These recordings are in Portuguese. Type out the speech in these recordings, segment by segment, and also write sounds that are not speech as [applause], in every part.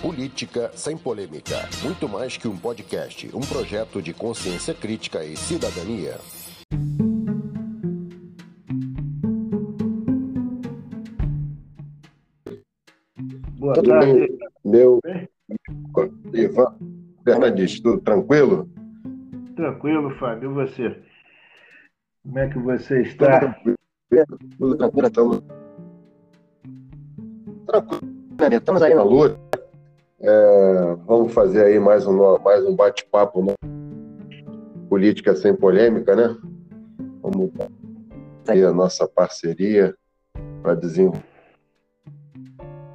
Política sem polêmica. Muito mais que um podcast, um projeto de consciência crítica e cidadania. Boa tudo tarde. Bem, meu Ivan Fernandes, tudo tranquilo? Tranquilo, Fábio. E você? Como é que você está? Tudo tranquilo, tudo tranquilo. Tranquilo. Estamos aí na luta. É, vamos fazer aí mais um, mais um bate-papo, né? Política sem polêmica, né? Vamos aí a nossa parceria para desenvolver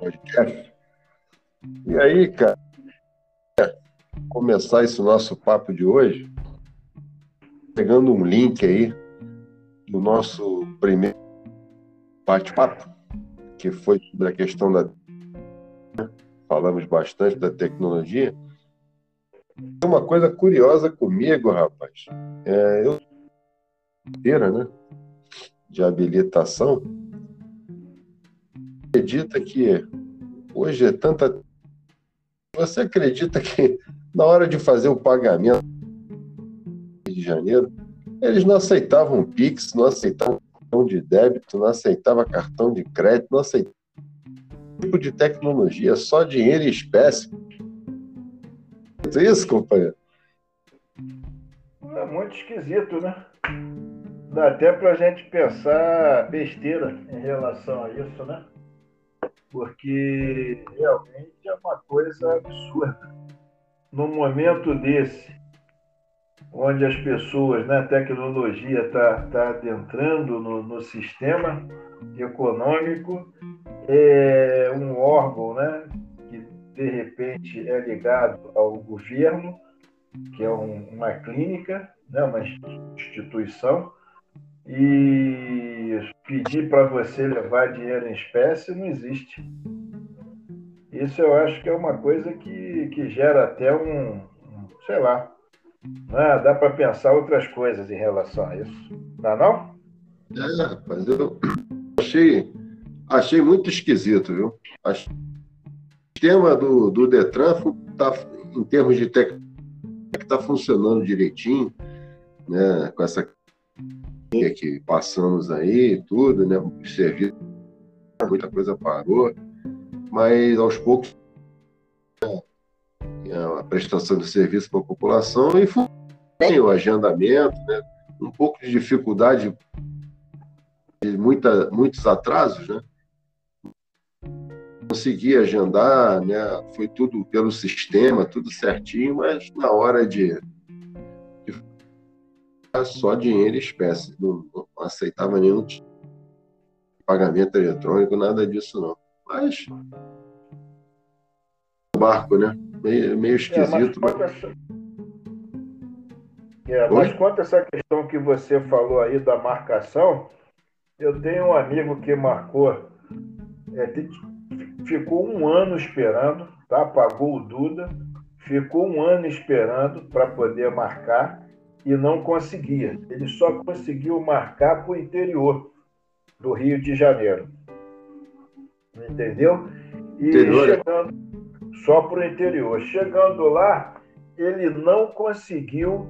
podcast. E aí, cara, começar esse nosso papo de hoje, pegando um link aí do nosso primeiro bate-papo, que foi sobre a questão da. Falamos bastante da tecnologia. Uma coisa curiosa comigo, rapaz. É, eu inteira, né? De habilitação. Acredita que hoje é tanta. Você acredita que na hora de fazer o pagamento de janeiro, eles não aceitavam Pix, não aceitavam cartão de débito, não aceitavam cartão de crédito, não aceitavam tipo de tecnologia, só dinheiro e espécie. Isso, companheiro? É muito esquisito, né? Dá até para a gente pensar besteira em relação a isso, né? Porque realmente é uma coisa absurda. Num momento desse, onde as pessoas, né, a tecnologia está tá adentrando no, no sistema econômico, é um órgão né, que de repente é ligado ao governo, que é um, uma clínica, né, uma instituição, e pedir para você levar dinheiro em espécie não existe. Isso eu acho que é uma coisa que, que gera até um, um sei lá, né? dá para pensar outras coisas em relação a isso. Não é não? É, rapaz, eu achei, achei muito esquisito, viu? o sistema do, do Detran tá, em termos de tecnologia está funcionando direitinho, né? Com essa que passamos aí, tudo, né? O serviço, muita coisa parou, mas aos poucos a prestação de serviço para a população e o agendamento, né? um pouco de dificuldade, muita, muitos atrasos, né? Consegui agendar, né? Foi tudo pelo sistema, tudo certinho, mas na hora de, de só dinheiro e espécie, não, não aceitava nenhum tipo pagamento eletrônico, nada disso não. Mas barco, né? Meio, meio esquisito. É, mas, essa... é, mas quanto a essa questão que você falou aí da marcação, eu tenho um amigo que marcou, é, ficou um ano esperando, tá? Pagou o Duda, ficou um ano esperando para poder marcar e não conseguia. Ele só conseguiu marcar para o interior do Rio de Janeiro. Entendeu? E interior. É? chegando só para o interior. Chegando lá, ele não conseguiu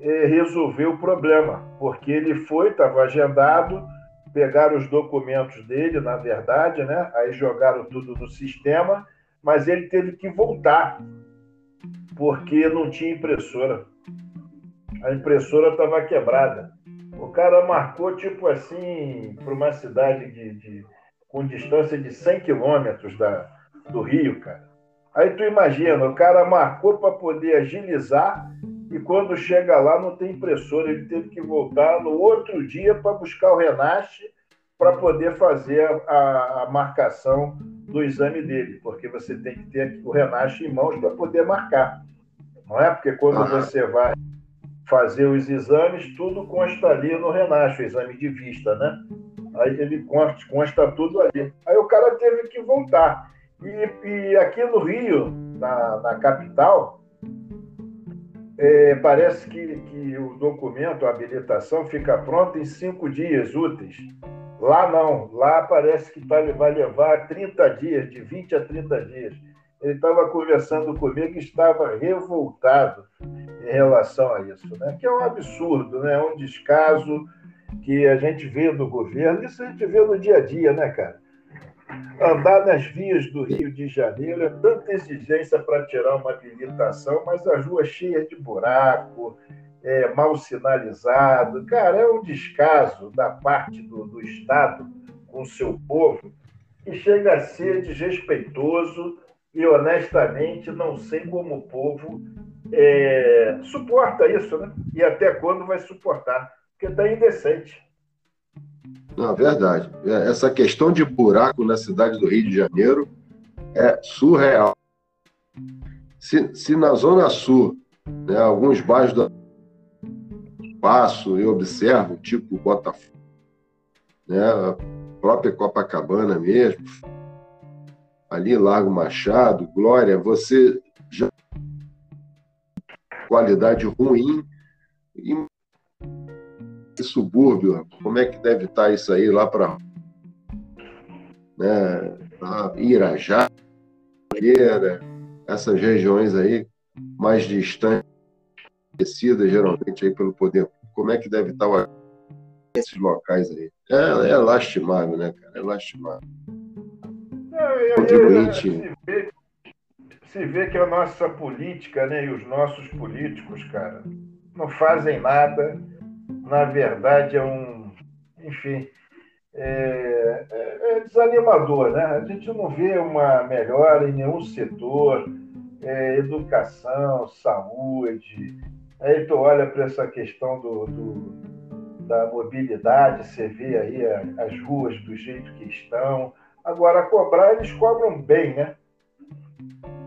eh, resolver o problema, porque ele foi, estava agendado, pegaram os documentos dele, na verdade, né? aí jogaram tudo no sistema, mas ele teve que voltar, porque não tinha impressora. A impressora estava quebrada. O cara marcou, tipo assim, para uma cidade de, de, com distância de 100 quilômetros do Rio, cara. Aí tu imagina, o cara marcou para poder agilizar e quando chega lá não tem impressora, ele teve que voltar no outro dia para buscar o Renache para poder fazer a, a, marcação do exame dele, porque você tem que ter o Renache em mãos para poder marcar. Não é? Porque quando você vai fazer os exames, tudo consta ali no Renache, o exame de vista, né? Aí ele consta, consta tudo ali. Aí o cara teve que voltar. E, e aqui no Rio, na, na capital, é, parece que, que o documento, a habilitação, fica pronta em cinco dias úteis. Lá não, lá parece que vai, levar 30 dias, de 20 a 30 dias. ele estava conversando comigo e estava revoltado em relação a isso, né? que é um absurdo, né? um descaso que a gente vê do governo, isso a gente vê no dia a dia, né, cara? Andar nas vias do Rio de Janeiro é tanta exigência para tirar uma habilitação, mas as ruas cheias de buraco, é, mal sinalizado. Cara, é um descaso da parte do, do Estado com o seu povo que chega a ser desrespeitoso e, honestamente, não sei como o povo é, suporta isso, né? E até quando vai suportar, porque está indecente. Não, verdade. É, essa questão de buraco na cidade do Rio de Janeiro é surreal. Se, se na Zona Sul, né, alguns bairros da passo e observo, tipo Botafogo, né, a própria Copacabana mesmo, ali Largo Machado, Glória, você já qualidade ruim e subúrbio, como é que deve estar isso aí lá para né, Irajá, essas regiões aí mais distantes, geralmente aí pelo poder. Como é que deve estar esses locais aí? É, é lastimável, né, cara? É lastimável. É, Contribuinte. Se vê, se vê que a nossa política, né, e os nossos políticos, cara, não fazem nada na verdade, é um. Enfim, é, é, é desanimador, né? A gente não vê uma melhora em nenhum setor, é, educação, saúde. Aí tu olha para essa questão do, do, da mobilidade, você vê aí as ruas do jeito que estão. Agora, cobrar, eles cobram bem, né?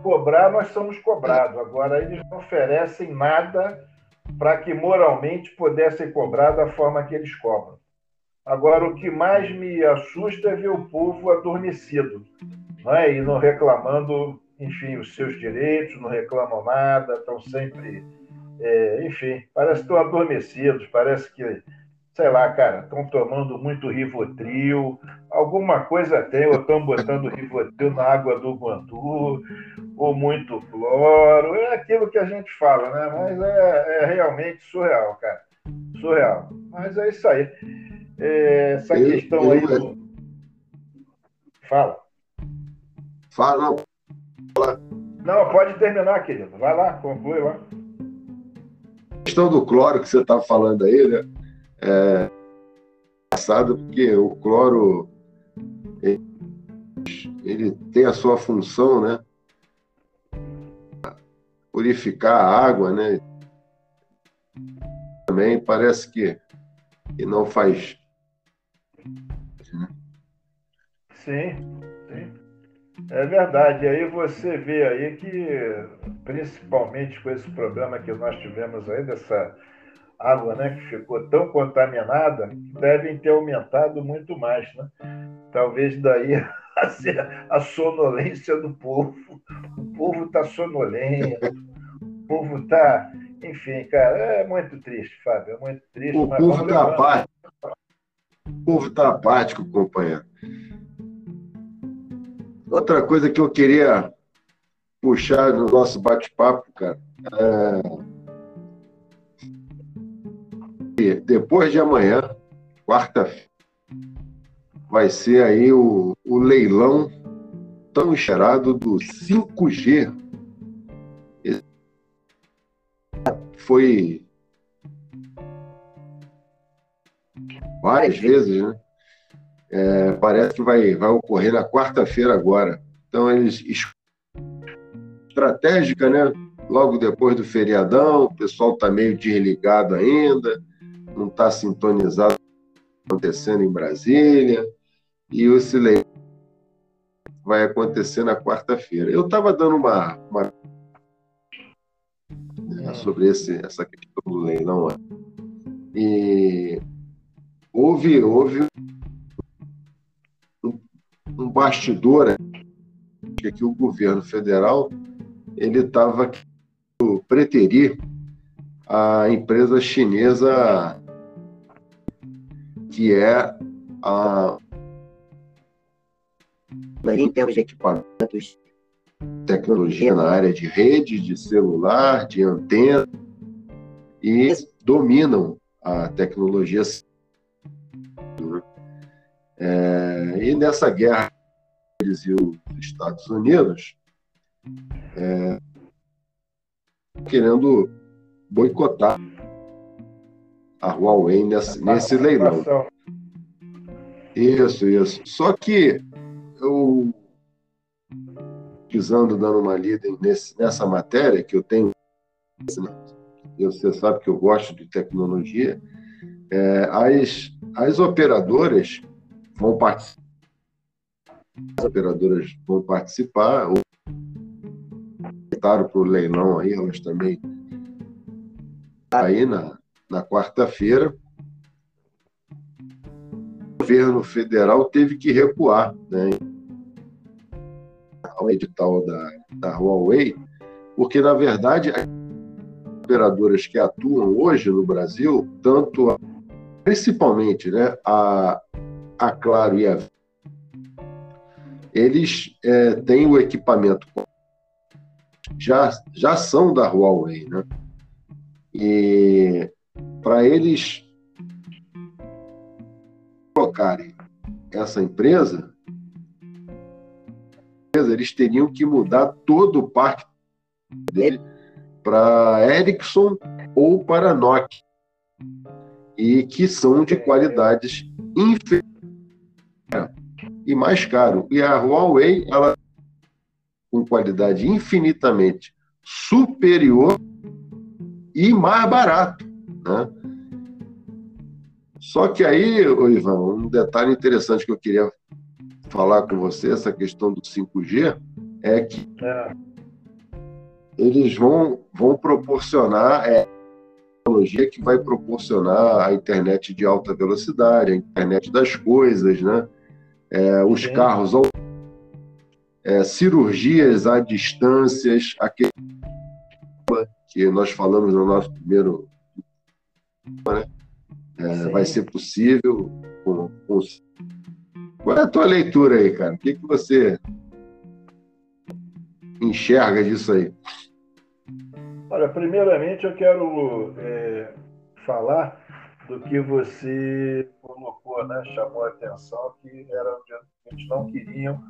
Cobrar, nós somos cobrados. Agora, eles não oferecem nada para que moralmente pudessem cobrar da forma que eles cobram. Agora, o que mais me assusta é ver o povo adormecido é? e não reclamando, enfim, os seus direitos, não reclamam nada, estão sempre. É, enfim, parece que estão adormecidos, parece que sei lá, cara, estão tomando muito Rivotril, alguma coisa tem, ou estão botando Rivotril na água do Guandu, ou muito cloro, é aquilo que a gente fala, né? Mas é, é realmente surreal, cara, surreal. Mas é isso aí. É, essa eu, questão eu, aí do... Fala. Fala. Não, pode terminar, querido. Vai lá, conclui lá. A questão do cloro que você está falando aí, né? É engraçado porque o cloro ele, ele, tem a sua função, né? Purificar a água, né? Também parece que, que não faz. Sim, sim. É verdade. Aí você vê aí que, principalmente com esse problema que nós tivemos aí, dessa água né, que ficou tão contaminada, devem ter aumentado muito mais. Né? Talvez daí [laughs] a, a sonolência do povo. O povo está sonolento, o povo está. Enfim, cara, é muito triste, Fábio, é muito triste. O povo está apático. O povo está apático, companheiro. Outra coisa que eu queria puxar no nosso bate-papo, cara, é depois de amanhã, quarta-feira, vai ser aí o, o leilão tão esperado do 5G. Esse foi várias vezes, né? É, parece que vai, vai ocorrer na quarta-feira agora. Então, eles. Estratégica, né? Logo depois do feriadão, o pessoal está meio desligado ainda não está sintonizado acontecendo em Brasília, e o silêncio vai acontecer na quarta-feira. Eu estava dando uma, uma né, sobre esse, essa questão do leilão e houve, houve um, um bastidor que o governo federal ele estava preterir a empresa chinesa que é a em termos de equipamentos. tecnologia na área de rede, de celular, de antena, e dominam a tecnologia. É, e nessa guerra eles e os Estados Unidos, é, querendo boicotar a Huawei nesse, nesse leilão. Isso, isso. Só que eu pesquisando, dando uma lida nesse, nessa matéria que eu tenho, você sabe que eu gosto de tecnologia, é, as, as operadoras vão participar, as operadoras vão participar, para o leilão aí, elas também aí na, na quarta-feira, o governo federal teve que recuar né, ao edital da, da Huawei, porque, na verdade, as operadoras que atuam hoje no Brasil, tanto principalmente né, a, a Claro e a eles é, têm o equipamento já, já são da Huawei, né? E para eles colocarem essa empresa, eles teriam que mudar todo o parque dele para Ericsson ou para Nokia, e que são de qualidades inferiores e mais caro. E a Huawei, ela com qualidade infinitamente superior e mais barato. Né? Só que aí, Ivan, um detalhe interessante que eu queria falar com você, essa questão do 5G, é que é. eles vão, vão proporcionar é, tecnologia que vai proporcionar a internet de alta velocidade, a internet das coisas, né? É, os carros é, cirurgias à distâncias, aquele que nós falamos no nosso primeiro, né? É, vai ser possível com, com... Qual é a tua leitura aí, cara? O que, que você enxerga disso aí? Olha, primeiramente eu quero é, falar do que você colocou, né? chamou a atenção, que era onde a gente não queriam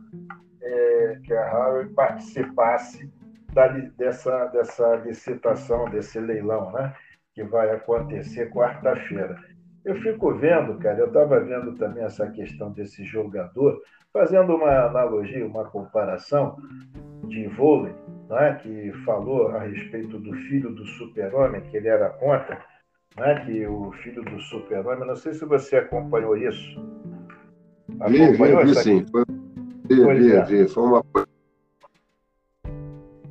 é, que a Harvard participasse da, dessa, dessa licitação, desse leilão, né? Que vai acontecer quarta-feira. Eu fico vendo, cara, eu estava vendo também essa questão desse jogador, fazendo uma analogia, uma comparação de vôlei, é? que falou a respeito do filho do super-homem, que ele era contra, é? que o filho do super-homem, não sei se você acompanhou isso. Acompanhou vi, vi, vi sim. Foi vi, é. vi, foi uma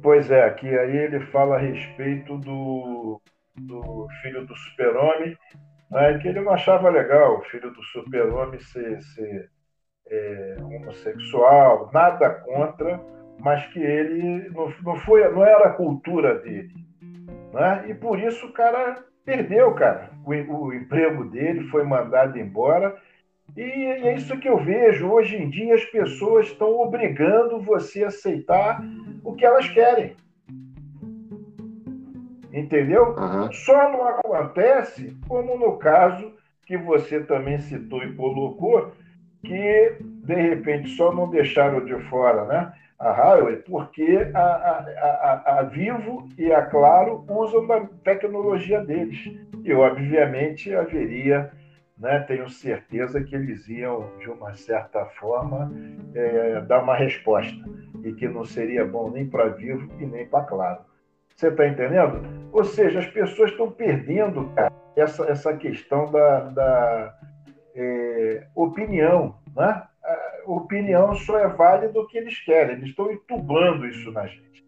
Pois é, que aí ele fala a respeito do, do filho do super-homem, né, que ele não achava legal o filho do super-homem ser, ser é, homossexual, nada contra, mas que ele não, não, foi, não era a cultura dele. Né? E por isso o cara perdeu, cara. O, o emprego dele foi mandado embora e é isso que eu vejo. Hoje em dia, as pessoas estão obrigando você a aceitar o que elas querem. Entendeu? Uhum. Só não acontece, como no caso que você também citou e colocou, que de repente só não deixaram de fora né, a Highway, porque a, a, a, a Vivo e a Claro usam da tecnologia deles. E, obviamente, haveria né, tenho certeza que eles iam, de uma certa forma, é, dar uma resposta e que não seria bom nem para Vivo e nem para Claro. Você está entendendo? Ou seja, as pessoas estão perdendo cara, essa, essa questão da, da é, opinião. Né? A opinião só é válida o que eles querem, eles estão entubando isso na gente.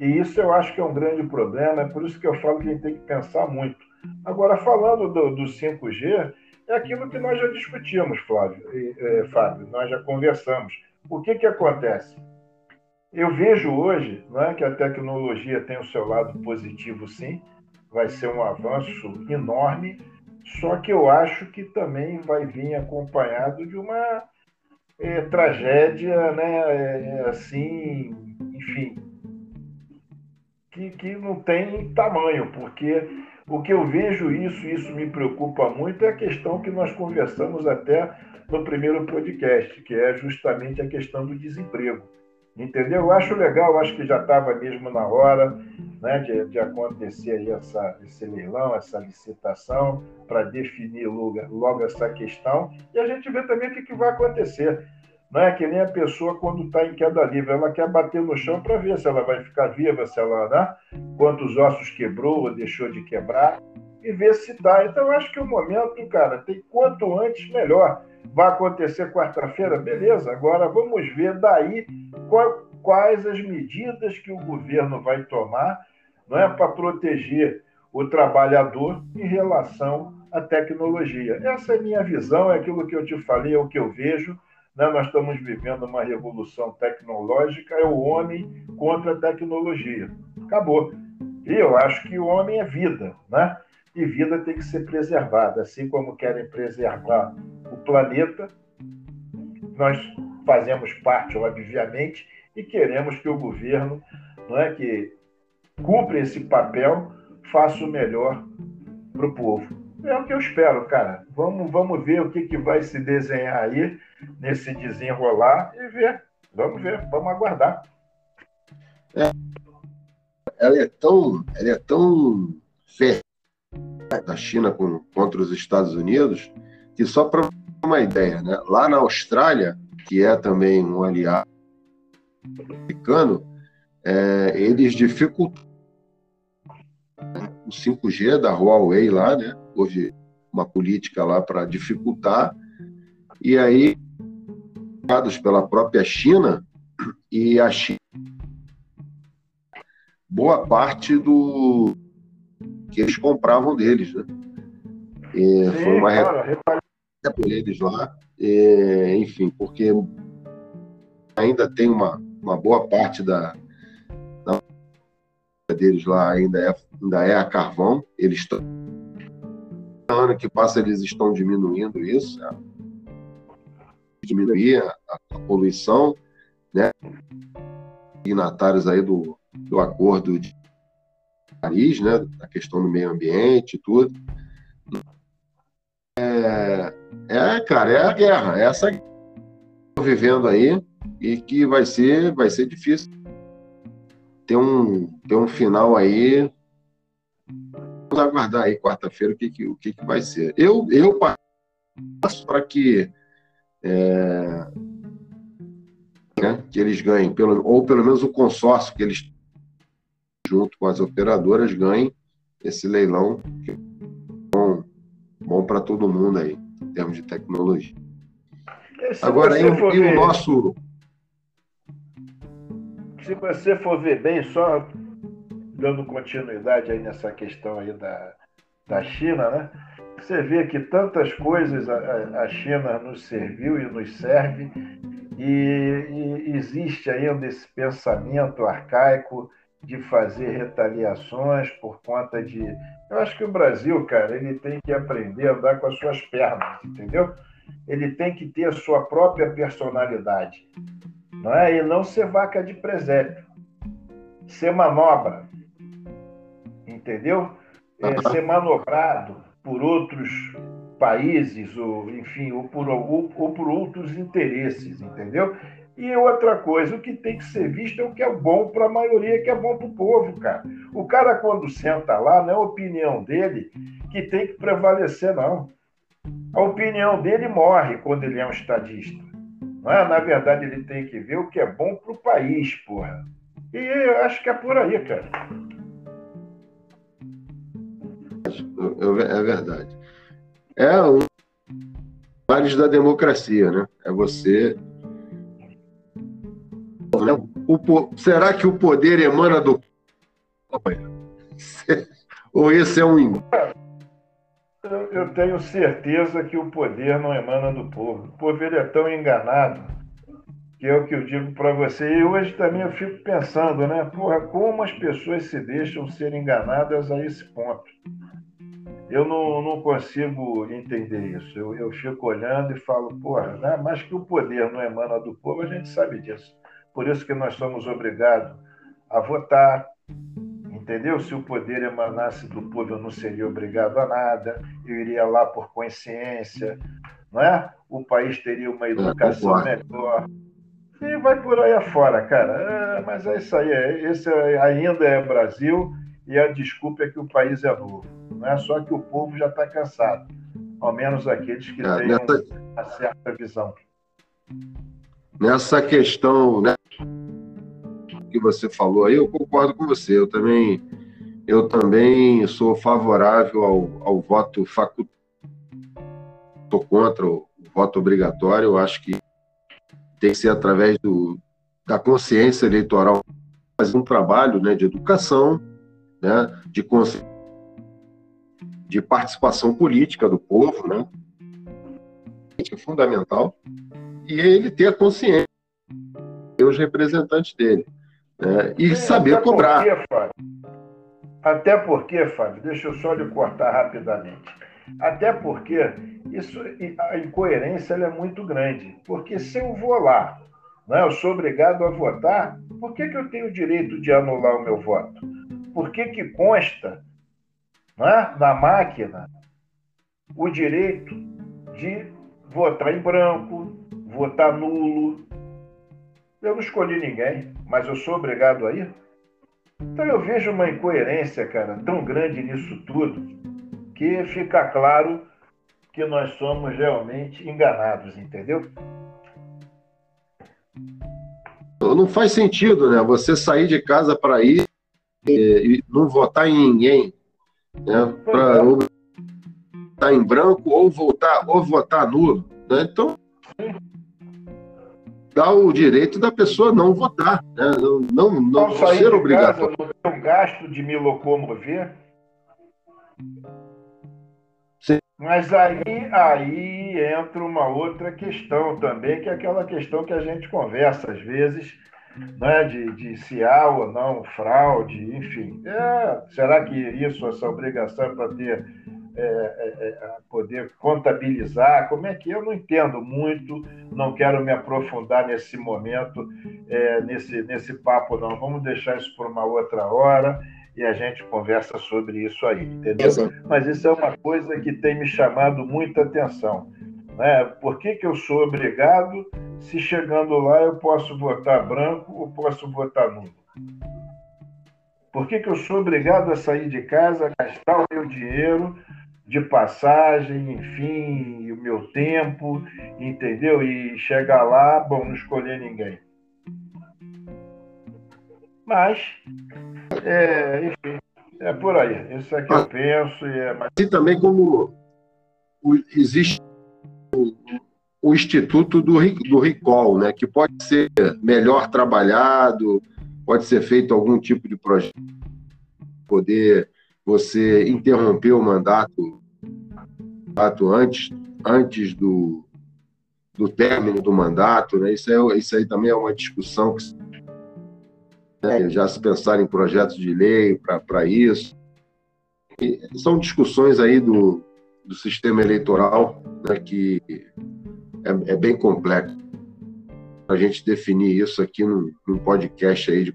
E isso eu acho que é um grande problema, é por isso que eu falo que a gente tem que pensar muito. Agora, falando do, do 5G, é aquilo que nós já discutimos, Flávio, e, é, Fábio, nós já conversamos. O que, que acontece? Eu vejo hoje não é, que a tecnologia tem o seu lado positivo, sim, vai ser um avanço enorme, só que eu acho que também vai vir acompanhado de uma é, tragédia né, é, assim enfim, que, que não tem tamanho, porque o que eu vejo isso, isso me preocupa muito, é a questão que nós conversamos até no primeiro podcast, que é justamente a questão do desemprego. Entendeu? Eu acho legal, eu acho que já estava mesmo na hora né, de, de acontecer essa, esse leilão, essa licitação, para definir logo, logo, essa questão. E a gente vê também o que, que vai acontecer. Não é que nem a pessoa quando está em queda livre, ela quer bater no chão para ver se ela vai ficar viva, se ela, né? Quantos ossos quebrou ou deixou de quebrar, e ver se está. Então, eu acho que o momento, cara, tem quanto antes, melhor. Vai acontecer quarta-feira? Beleza, agora vamos ver daí quais as medidas que o governo vai tomar não é, para proteger o trabalhador em relação à tecnologia. Essa é a minha visão, é aquilo que eu te falei, é o que eu vejo. Né? Nós estamos vivendo uma revolução tecnológica, é o homem contra a tecnologia. Acabou. E eu acho que o homem é vida, né? E vida tem que ser preservada, assim como querem preservar o planeta. Nós fazemos parte, obviamente, e queremos que o governo, não é que cumpra esse papel, faça o melhor para o povo. É o que eu espero, cara. Vamos, vamos ver o que, que vai se desenhar aí nesse desenrolar e ver. Vamos ver, vamos aguardar. É, ela é tão, ela é tão férrea da China com, contra os Estados Unidos que só para uma ideia, né? Lá na Austrália, que é também um aliado americano, é, eles dificultam o 5G da Huawei lá, né? Houve uma política lá para dificultar. E aí, pela própria China, e a China, boa parte do que eles compravam deles, né? E Sim, foi uma claro, por eles lá, e, enfim, porque ainda tem uma, uma boa parte da, da deles lá ainda é, ainda é a carvão. Eles estão ano que passa eles estão diminuindo isso, né? diminuir a, a, poluição, né? Signatários aí do, do acordo de Paris, né? A questão do meio ambiente e tudo. É, é, cara, é a guerra, é essa vivendo aí e que vai ser, vai ser difícil ter um, ter um final aí. Vamos aguardar aí quarta-feira o que, que, o que, que vai ser. Eu, eu passo para que, é, né, que eles ganhem, pelo, ou pelo menos o consórcio que eles, junto com as operadoras, ganhem esse leilão que é bom, bom para todo mundo aí, em termos de tecnologia. Agora, e, e o nosso se você for ver bem, só dando continuidade aí nessa questão aí da, da China, né? Você vê que tantas coisas a, a China nos serviu e nos serve, e, e existe ainda esse pensamento arcaico de fazer retaliações por conta de. Eu acho que o Brasil, cara, ele tem que aprender a andar com as suas pernas, entendeu? Ele tem que ter a sua própria personalidade não é? E não ser vaca de presépio, ser manobra, entendeu? É, ser manobrado por outros países, ou enfim, ou por, ou, ou por outros interesses, entendeu? E outra coisa, o que tem que ser visto é o que é bom para a maioria, que é bom para o povo, cara. O cara, quando senta lá, não é a opinião dele que tem que prevalecer, não. A opinião dele morre quando ele é um estadista. Não é? Na verdade, ele tem que ver o que é bom para o país, porra. E eu acho que é por aí, cara. É verdade. É um males da democracia, né? É você. O, será que o poder emana do. [laughs] Ou esse é um eu tenho certeza que o poder não emana do povo. O povo ele é tão enganado que é o que eu digo para você. E hoje também eu fico pensando, né? Porra, como as pessoas se deixam ser enganadas a esse ponto. Eu não, não consigo entender isso. Eu, eu fico olhando e falo, porra, né? mas que o poder não emana do povo, a gente sabe disso. Por isso que nós somos obrigados a votar, entendeu? Se o poder emanasse do povo, eu não seria obrigado a nada, eu iria lá por consciência, não é? O país teria uma educação melhor. E vai por aí afora, cara. É, mas é isso aí, é, esse ainda é Brasil e a desculpa é que o país é novo. Não é só que o povo já está cansado, ao menos aqueles que é, têm nessa... uma certa visão. Nessa questão né, que você falou aí, eu concordo com você. Eu também, eu também sou favorável ao, ao voto facultativo. Estou contra o voto obrigatório. Eu acho que tem que ser através do, da consciência eleitoral fazer um trabalho né, de educação, né, de, de participação política do povo, né, é fundamental, e ele ter a consciência, os representantes dele, né, e Sim, saber até cobrar. Porque, Fábio, até porque, Fábio, deixa eu só lhe cortar rapidamente. Até porque isso, a incoerência é muito grande. Porque se eu vou lá, né, eu sou obrigado a votar, por que, que eu tenho o direito de anular o meu voto? Por que, que consta né, na máquina o direito de votar em branco, votar nulo? Eu não escolhi ninguém, mas eu sou obrigado a ir? Então eu vejo uma incoerência, cara, tão grande nisso tudo, que fica claro que nós somos realmente enganados, entendeu? Não faz sentido, né? Você sair de casa para ir e não votar em ninguém, né? Para votar é. em branco ou votar ou votar nulo, né? Então dá o direito da pessoa não votar, né? não não, não, ser obrigatório. Casa, não ter um gasto de me locomover mas aí, aí entra uma outra questão também, que é aquela questão que a gente conversa às vezes, né, de, de se há ou não fraude, enfim. É, será que isso, essa obrigação é para ter é, é, é poder contabilizar? Como é que eu não entendo muito, não quero me aprofundar nesse momento, é, nesse, nesse papo, não. Vamos deixar isso para uma outra hora e a gente conversa sobre isso aí, entendeu? Mas isso é uma coisa que tem me chamado muita atenção. Né? Por que, que eu sou obrigado se chegando lá eu posso votar branco ou posso votar nulo? Por que, que eu sou obrigado a sair de casa, gastar o meu dinheiro de passagem, enfim, o meu tempo, entendeu? E chegar lá, bom, não escolher ninguém. Mas é, enfim, é por aí. Isso é que eu ah. penso. E é mais... Assim também como existe o, o Instituto do, do Recall, né, que pode ser melhor trabalhado, pode ser feito algum tipo de projeto, poder você interromper o mandato, mandato antes, antes do, do término do mandato. Né? Isso, é, isso aí também é uma discussão que né? já se pensar em projetos de lei para isso. E são discussões aí do, do sistema eleitoral né, que é, é, bem complexo. A gente definir isso aqui num, num podcast aí de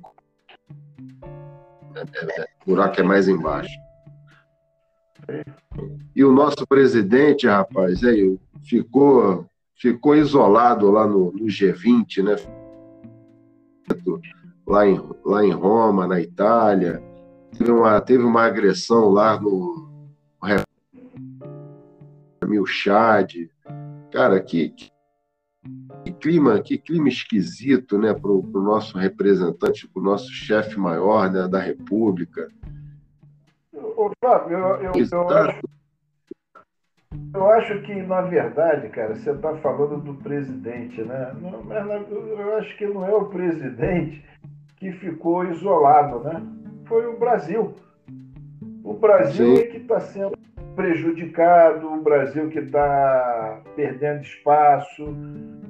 é, é, é, buraco é mais embaixo. E o nosso presidente, rapaz, aí, ficou, ficou isolado lá no, no G20, né? lá em, lá em Roma, na Itália. Teve uma, teve uma agressão lá no, no Chad. Cara, que, que, que, clima, que clima esquisito, né, para o nosso representante, para o nosso chefe maior né, da República. Ô, Fábio, eu, eu, eu, acho, eu acho que, na verdade, cara, você está falando do presidente, né? Não, mas eu acho que não é o presidente que ficou isolado, né? Foi o Brasil. O Brasil Sim. é que está sendo prejudicado, o Brasil que está perdendo espaço,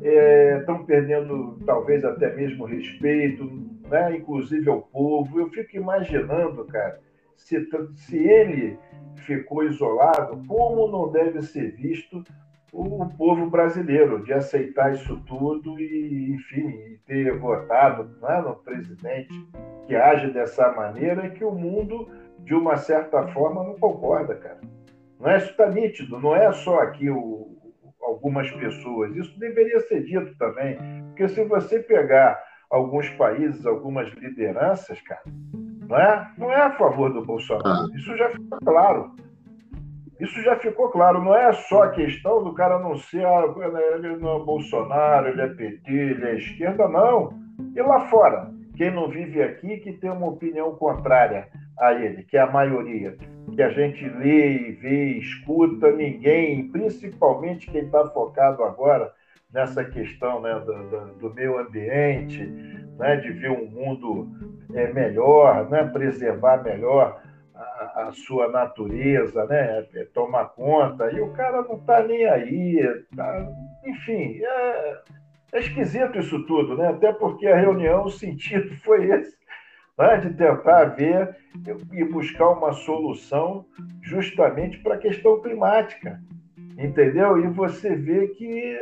estão é, perdendo talvez até mesmo respeito, né? inclusive ao povo. Eu fico imaginando, cara, se, se ele ficou isolado, como não deve ser visto o, povo brasileiro de aceitar isso tudo e, enfim, ter votado né, no presidente que age dessa maneira que o mundo, de uma certa forma, não concorda, cara. Não é isso está nítido, não é só aqui o, algumas pessoas. Isso deveria ser dito também, porque se você pegar alguns países, algumas lideranças, cara, não é, não é a favor do Bolsonaro. Isso já ficou claro. Isso já ficou claro. Não é só a questão do cara não ser ah, ele não é Bolsonaro, ele é PT, ele é esquerda, não. E lá fora, quem não vive aqui que tem uma opinião contrária a ele, que é a maioria, que a gente lê vê, escuta, ninguém, principalmente quem está focado agora nessa questão né, do, do, do, meio ambiente, né, de ver um mundo é, melhor, né, preservar melhor a, a, sua natureza, né, é, tomar conta, e o cara não está nem aí, tá, enfim, é, é esquisito isso tudo, né? até porque a reunião, o sentido [laughs] foi esse, né, de tentar ver e buscar uma solução justamente para a questão climática, entendeu? E você vê que,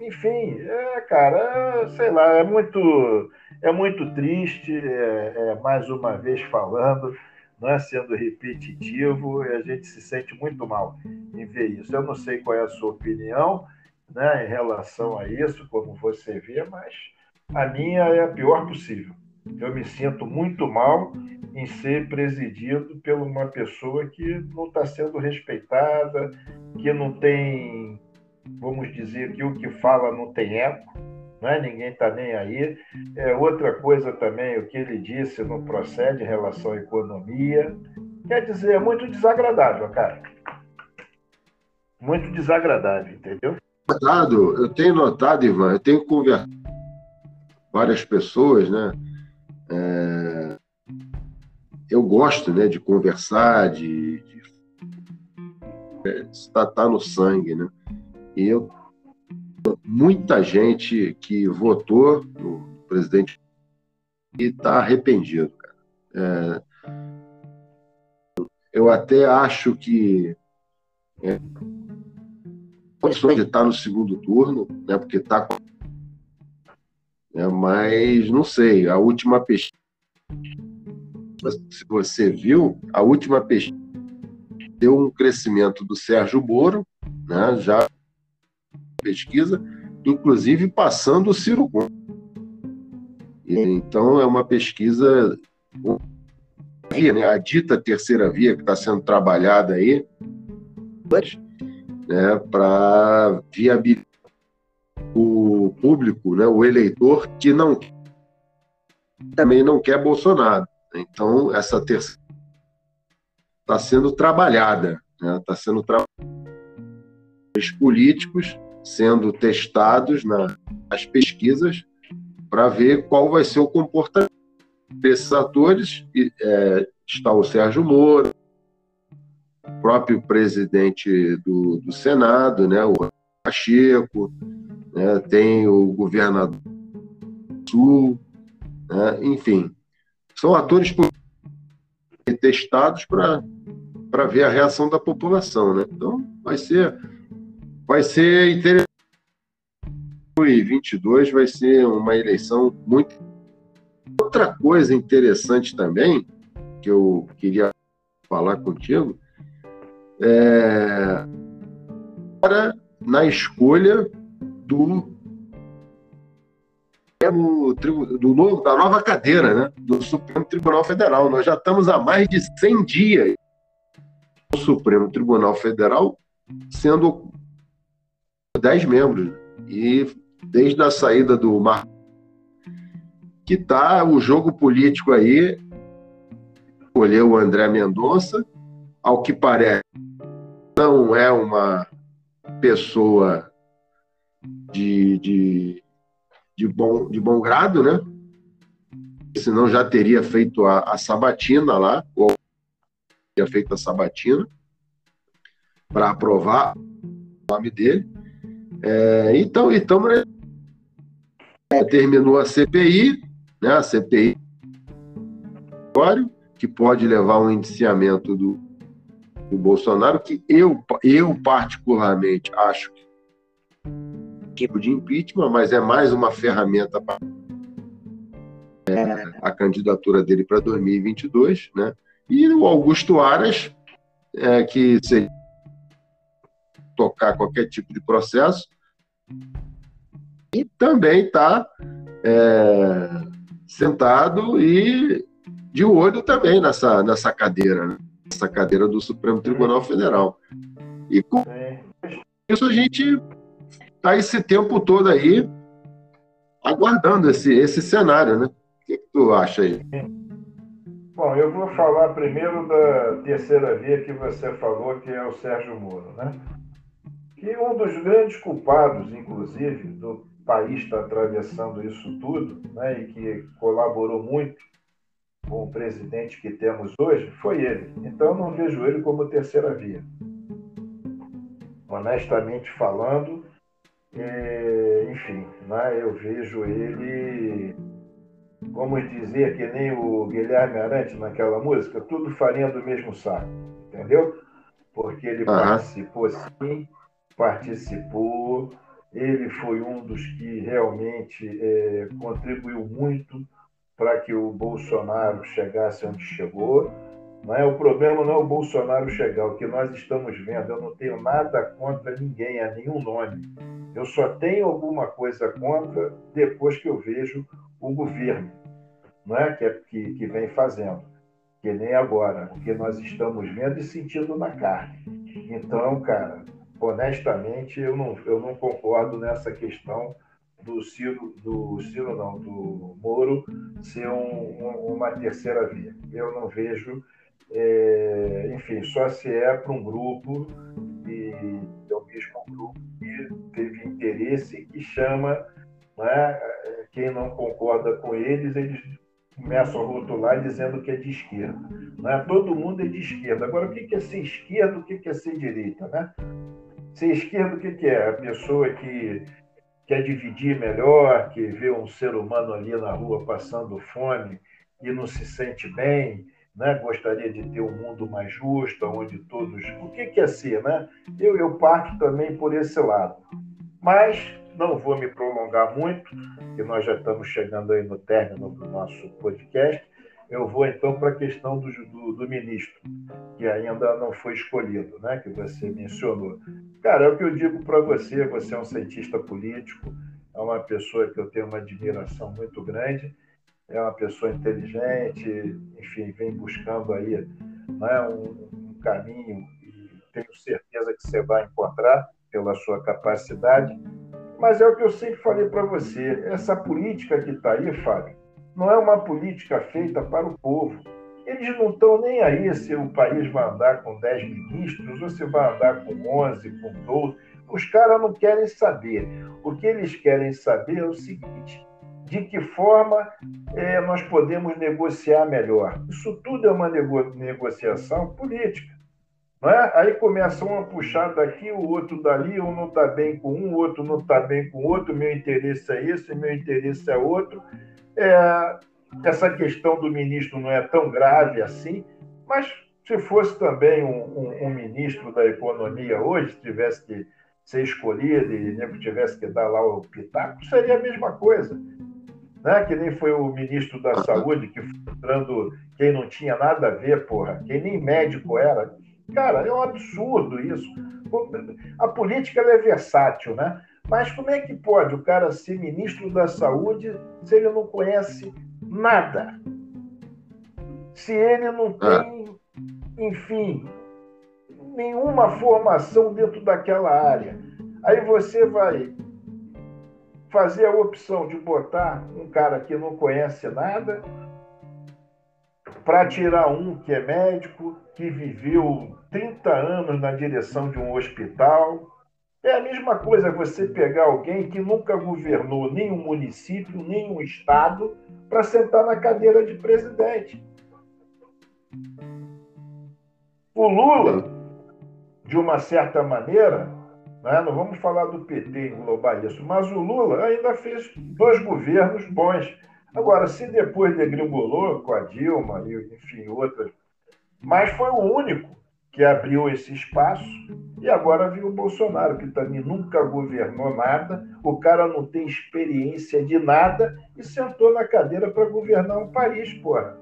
enfim, é, cara, sei lá, é muito, é muito triste, é, é, mais uma vez falando, não é sendo repetitivo, e a gente se sente muito mal em ver isso. Eu não sei qual é a sua opinião, né, em relação a isso, como você vê, mas a minha é a pior possível eu me sinto muito mal em ser presidido por uma pessoa que não está sendo respeitada, que não tem, vamos dizer, que o que fala não tem eco, né? ninguém está nem aí. É, outra coisa também, o que ele disse não procede em relação à economia. Quer dizer, é muito desagradável, cara. Muito desagradável, entendeu? Eu tenho notado, Ivan, eu tenho conversado com várias pessoas, né? É, eu gosto né, de conversar, de, de está tá no sangue, né? E eu muita gente que votou no presidente e está arrependido. É, eu até acho que é, condições de estar no segundo turno, né? Porque está é, mas não sei, a última pesquisa, se você viu, a última pesquisa deu um crescimento do Sérgio Moro, né, já pesquisa, inclusive passando o Ciro Gomes. Então é uma pesquisa né, a dita terceira via que está sendo trabalhada aí né, para viabilizar o público, né, o eleitor que não também não quer Bolsonaro. Então essa terceira está sendo trabalhada, está né, tá sendo trabalhada. Os políticos sendo testados na, nas pesquisas para ver qual vai ser o comportamento desses atores. É, está o Sérgio Moro, o próprio presidente do, do Senado, né, o Pacheco, né? tem o governador Sul, né? enfim, são atores testados para ver a reação da população, né? Então vai ser vai ser interessante. 2022 vai ser uma eleição muito outra coisa interessante também que eu queria falar contigo é na escolha do do novo, da nova cadeira né, do Supremo Tribunal Federal. Nós já estamos há mais de 100 dias no Supremo Tribunal Federal sendo 10 membros. E desde a saída do Mar que está o jogo político aí, escolheu o André Mendonça, ao que parece não é uma pessoa de, de, de, bom, de bom grado, né? Senão já teria feito a, a sabatina lá, ou teria feito a sabatina para aprovar o nome dele. É, então, então terminou a CPI, né? A CPI que pode levar um indiciamento do, do Bolsonaro, que eu, eu particularmente acho tipo de impeachment, mas é mais uma ferramenta para é, a candidatura dele para 2022, né? E o Augusto Aras, é, que se tocar qualquer tipo de processo, e também está é, sentado e de olho também nessa, nessa cadeira, né? nessa cadeira do Supremo Tribunal Federal. E com isso a gente está esse tempo todo aí aguardando esse, esse cenário, né? O que, que tu acha aí? Bom, eu vou falar primeiro da terceira via que você falou, que é o Sérgio Moro, né? Que um dos grandes culpados, inclusive, do país estar tá atravessando isso tudo, né, e que colaborou muito com o presidente que temos hoje, foi ele. Então, não vejo ele como terceira via. Honestamente falando, é, enfim, né, eu vejo ele, como dizer, que nem o Guilherme Arante naquela música, tudo farinha do mesmo saco, entendeu? Porque ele uhum. participou sim, participou, ele foi um dos que realmente é, contribuiu muito para que o Bolsonaro chegasse onde chegou. Não é? O problema não é o Bolsonaro chegar, o que nós estamos vendo. Eu não tenho nada contra ninguém, a nenhum nome. Eu só tenho alguma coisa contra depois que eu vejo o governo não é? que, é, que, que vem fazendo. Que nem agora, o que nós estamos vendo e sentindo na carne. Então, cara, honestamente, eu não, eu não concordo nessa questão do Ciro, do Ciro não, do Moro ser um, um, uma terceira via. Eu não vejo, é, enfim, só se é para um grupo e é o mesmo grupo que teve interesse que chama, né, quem não concorda com eles, eles começam a rotular dizendo que é de esquerda. Né? Todo mundo é de esquerda. Agora, o que é ser esquerda, o que é ser direita? Né? Ser esquerda, o que é? A pessoa que quer dividir melhor, que vê um ser humano ali na rua passando fome e não se sente bem, né? gostaria de ter um mundo mais justo, onde todos. O que é ser? Né? Eu, eu parto também por esse lado. Mas não vou me prolongar muito, que nós já estamos chegando aí no término do nosso podcast. Eu vou então para a questão do, do, do, ministro, que ainda não foi escolhido, né? que você mencionou. Cara, é o que eu digo para você: você é um cientista político, é uma pessoa que eu tenho uma admiração muito grande, é uma pessoa inteligente, enfim, vem buscando aí né, um, um caminho e tenho certeza que você vai encontrar pela sua capacidade. Mas é o que eu sempre falei para você: essa política que está aí, Fábio, não é uma política feita para o povo. Eles não estão nem aí se o país vai andar com 10 ministros ou se vai andar com 11, com 12. Os caras não querem saber. O que eles querem saber é o seguinte: de que forma é, nós podemos negociar melhor. Isso tudo é uma nego negociação política. Não é? Aí começa um a puxar daqui, o outro dali, um não está bem com um, o outro não está bem com o outro, meu interesse é esse, meu interesse é outro. É, essa questão do ministro não é tão grave assim, mas se fosse também um, um, um ministro da economia hoje, tivesse que ser escolhido e tivesse que dar lá o pitaco, seria a mesma coisa. Né? Que nem foi o ministro da Saúde que foi entrando quem não tinha nada a ver, porra, quem nem médico era. Cara, é um absurdo isso. A política é versátil, né? Mas como é que pode o cara ser ministro da Saúde se ele não conhece nada? Se ele não ah. tem, enfim, nenhuma formação dentro daquela área. Aí você vai fazer a opção de botar um cara que não conhece nada para tirar um que é médico, que viveu 30 anos na direção de um hospital, é a mesma coisa você pegar alguém que nunca governou nem um município, nem um estado, para sentar na cadeira de presidente. O Lula, de uma certa maneira, não vamos falar do PT englobar isso, mas o Lula ainda fez dois governos bons. Agora, se depois degringolou com a Dilma e, enfim, outras, mas foi o único que abriu esse espaço E agora viu o Bolsonaro, que também nunca governou nada, o cara não tem experiência de nada e sentou na cadeira para governar um país, porra.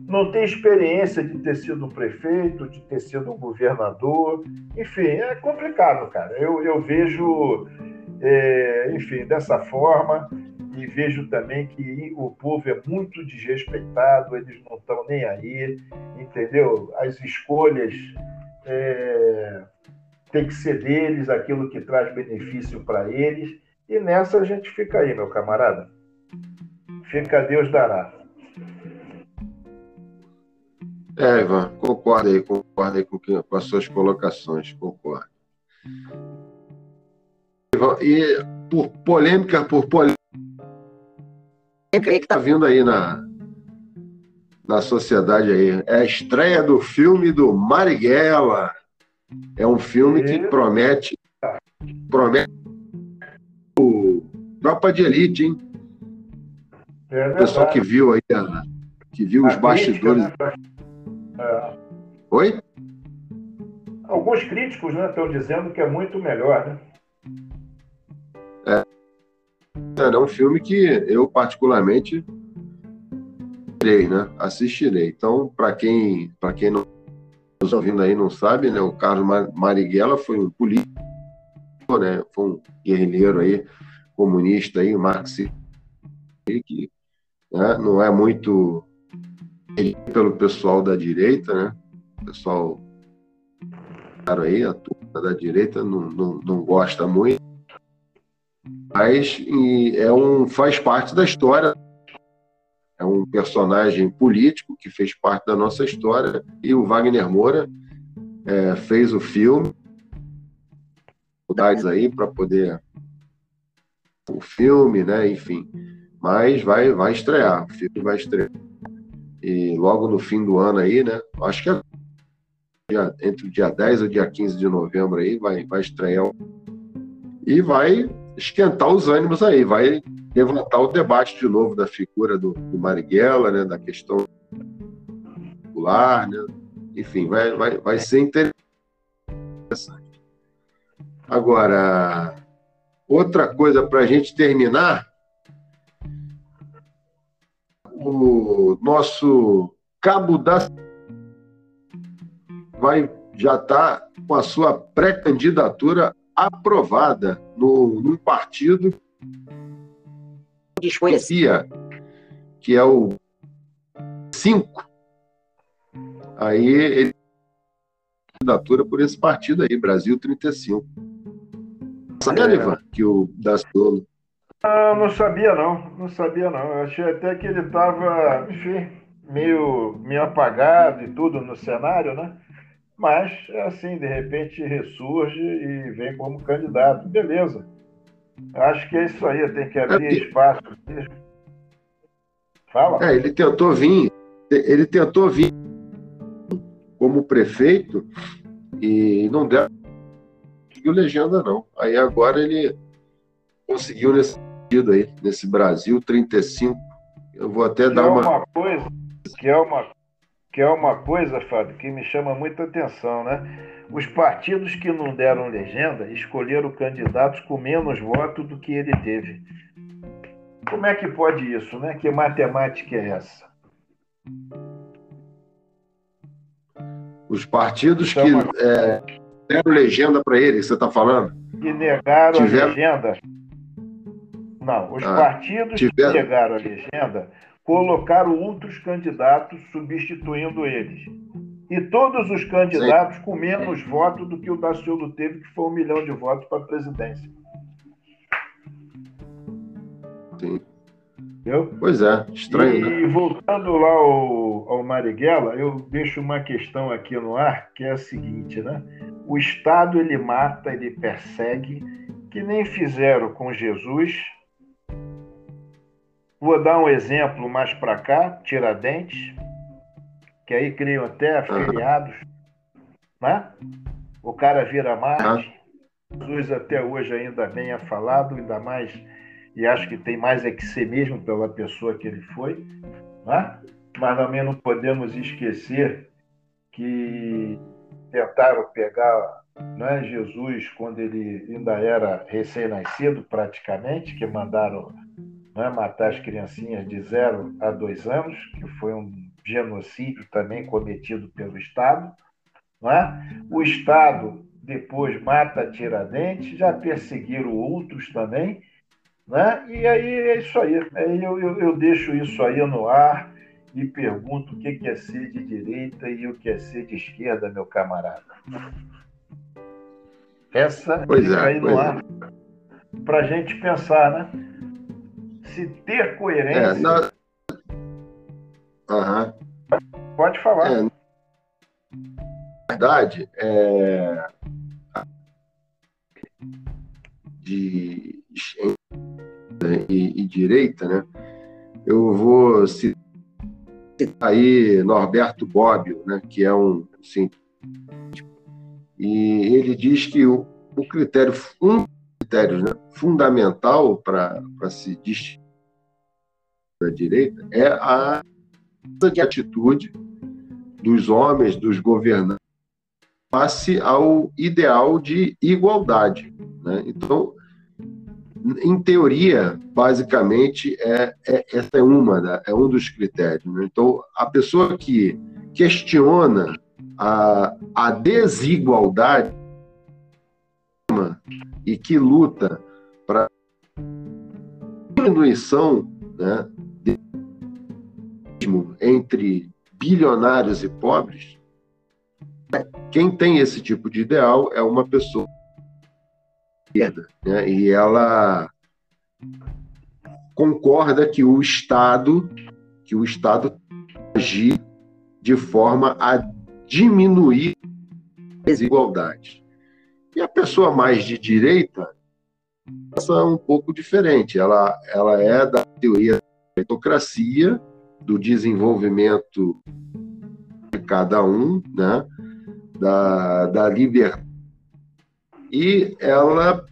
Não tem experiência de ter sido um prefeito, de ter sido um governador, enfim, é complicado, cara. Eu, eu vejo, é, enfim, dessa forma e vejo também que o povo é muito desrespeitado, eles não estão nem aí, entendeu? As escolhas é, tem que ser deles, aquilo que traz benefício para eles, e nessa a gente fica aí, meu camarada. Fica Deus dará. É, Ivan, concordo aí, concordo aí com, com as suas colocações, concordo. E por polêmica, por polêmica que está vindo aí na, na sociedade aí. É a estreia do filme do Marighella. É um filme que promete promete o Tropa de Elite, hein? É o pessoal que viu aí, que viu os bastidores. É. Oi? Alguns críticos né, estão dizendo que é muito melhor, né? É. É um filme que eu particularmente né? Assistirei. Então, para quem, para quem não nos ouvindo aí não sabe, né? O Carlos Marighella foi um político, né? Foi um guerrilheiro aí, comunista aí, marxista, que né? não é muito pelo pessoal da direita, né? O pessoal aí, a turma da direita não, não, não gosta muito, mas é um faz parte da história é um personagem político que fez parte da nossa história e o Wagner Moura é, fez o filme dificuldades aí para poder o filme, né? Enfim, mas vai vai estrear, o filme vai estrear e logo no fim do ano aí, né? Acho que é entre o dia 10 e o dia 15 de novembro aí vai vai estrear e vai esquentar os ânimos aí, vai levantar o debate de novo da figura do, do Marighella, né, da questão popular, né? enfim, vai, vai, vai ser interessante. Agora, outra coisa para a gente terminar, o nosso cabo da vai já está com a sua pré-candidatura aprovada no, num partido desconhecia, que é o 5. Aí ele candidatura por esse partido aí, Brasil 35. Sabe, é. Ivan, que o Daciolo. Ah, não sabia não, não sabia não. Eu achei até que ele estava, enfim, meio, meio apagado e tudo no cenário, né? Mas, é assim, de repente ressurge e vem como candidato. Beleza. Acho que é isso aí, tem que abrir é, espaço. Fala. É, ele tentou vir, ele tentou vir como prefeito e não deu conseguiu legenda não. Aí agora ele conseguiu nesse aí, nesse Brasil 35. Eu vou até que dar é uma... uma coisa que é uma que é uma coisa, Fábio, que me chama muita atenção, né? Os partidos que não deram legenda escolheram candidatos com menos votos do que ele teve. Como é que pode isso, né? Que matemática é essa? Os partidos então, que uma... é, deram legenda para ele, você está falando? Que negaram Tiveram... a legenda. Não, os ah, partidos tiveram... que negaram a legenda colocaram outros candidatos substituindo eles. E todos os candidatos Sim. com menos votos do que o Daciolo teve, que foi um milhão de votos para a presidência. Sim. Entendeu? Pois é, estranho. E né? voltando lá ao, ao Marighella, eu deixo uma questão aqui no ar, que é a seguinte, né? O Estado ele mata, ele persegue, que nem fizeram com Jesus. Vou dar um exemplo mais para cá, Tiradentes que aí criam até feriados, né? O cara vira Marte. Jesus até hoje ainda bem é falado, ainda mais, e acho que tem mais é que ser mesmo pela pessoa que ele foi, né? Mas também não podemos esquecer que tentaram pegar né, Jesus, quando ele ainda era recém-nascido, praticamente, que mandaram né, matar as criancinhas de 0 a 2 anos, que foi um genocídio também cometido pelo Estado. Né? O Estado depois mata Tiradentes, já perseguiram outros também. Né? E aí é isso aí. aí eu, eu, eu deixo isso aí no ar e pergunto o que é ser de direita e o que é ser de esquerda, meu camarada. Essa pois fica é, aí no ar é. para a gente pensar, né? Se ter coerência. É, na... uhum. Pode falar. É, na verdade, é... de e, e direita, né? Eu vou citar aí Norberto Bobbio, né, que é um cientista, e ele diz que o, o critério, um critério né, fundamental para se distinguir da direita é a de atitude dos homens, dos governantes, face ao ideal de igualdade. Né? Então, em teoria, basicamente, é, é, essa é uma, né? é um dos critérios. Né? Então, a pessoa que questiona a, a desigualdade e que luta para diminuição né, entre bilionários e pobres, quem tem esse tipo de ideal é uma pessoa né? e ela concorda que o Estado que o Estado agir de forma a diminuir desigualdades. E a pessoa mais de direita é um pouco diferente. Ela, ela é da teoria da meritocracia, do desenvolvimento de cada um, né? da, da liberdade e ela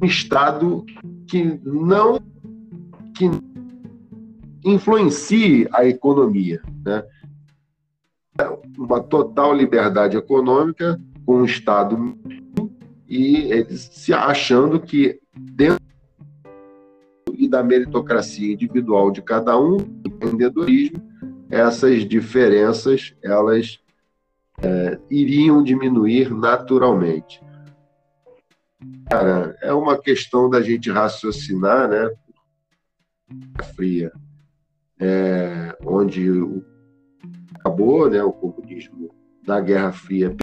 um estado que não que influencie a economia, né? Uma total liberdade econômica com um estado e eles se achando que da meritocracia individual de cada um, empreendedorismo, essas diferenças elas é, iriam diminuir naturalmente. Cara, é uma questão da gente raciocinar, né? Fria, é, onde acabou, né? O comunismo da Guerra Fria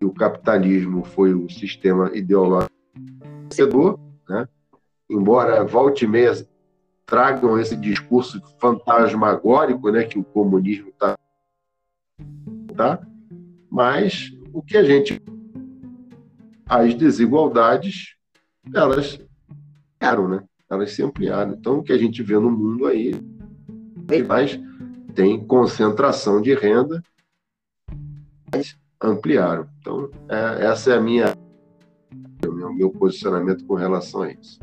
e o capitalismo foi o sistema ideológico vencedor, né? Embora volte e meia tragam esse discurso fantasmagórico, né? Que o comunismo está tá? Mas o que a gente as desigualdades elas eram, né? Elas se ampliaram. Então o que a gente vê no mundo aí mais tem concentração de renda ampliaram. Então é, essa é a minha meu posicionamento com relação a isso.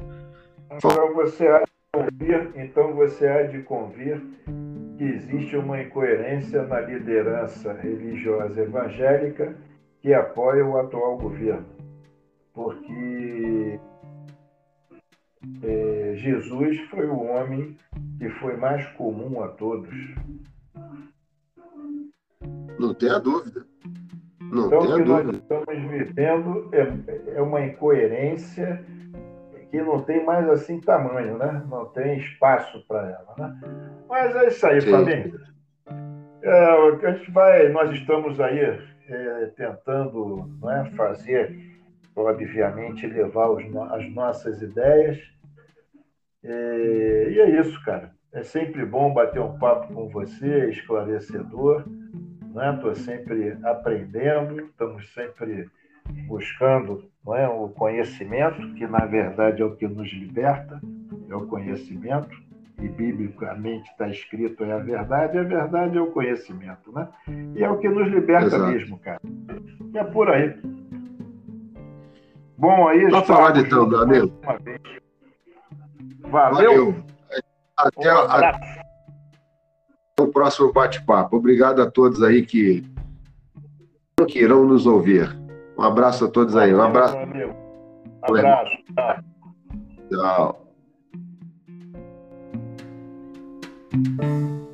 Então você há de convir, então você há de convir que existe uma incoerência na liderança religiosa evangélica que apoia o atual governo. Porque é, Jesus foi o homem que foi mais comum a todos. Não tenha dúvida. Não então, o que dúvida. nós estamos vivendo é, é uma incoerência que não tem mais assim tamanho, né? Não tem espaço para ela, né? Mas é isso aí, família. É, a gente vai, nós estamos aí é, tentando não é, fazer, obviamente, levar os, as nossas ideias. É, e é isso, cara. É sempre bom bater um papo com você, esclarecedor. Estou né? sempre aprendendo, estamos sempre buscando não é, o conhecimento, que na verdade é o que nos liberta, é o conhecimento, e biblicamente está escrito é a verdade, a verdade é o conhecimento, né? E é o que nos liberta Exato. mesmo, cara. E é por aí. Bom, aí. Só falar então, amigo. Valeu. Valeu. Até, um até o próximo bate-papo. Obrigado a todos aí que que irão nos ouvir. Um abraço a todos aí. Um abraço. Um abraço. Tchau. Tchau.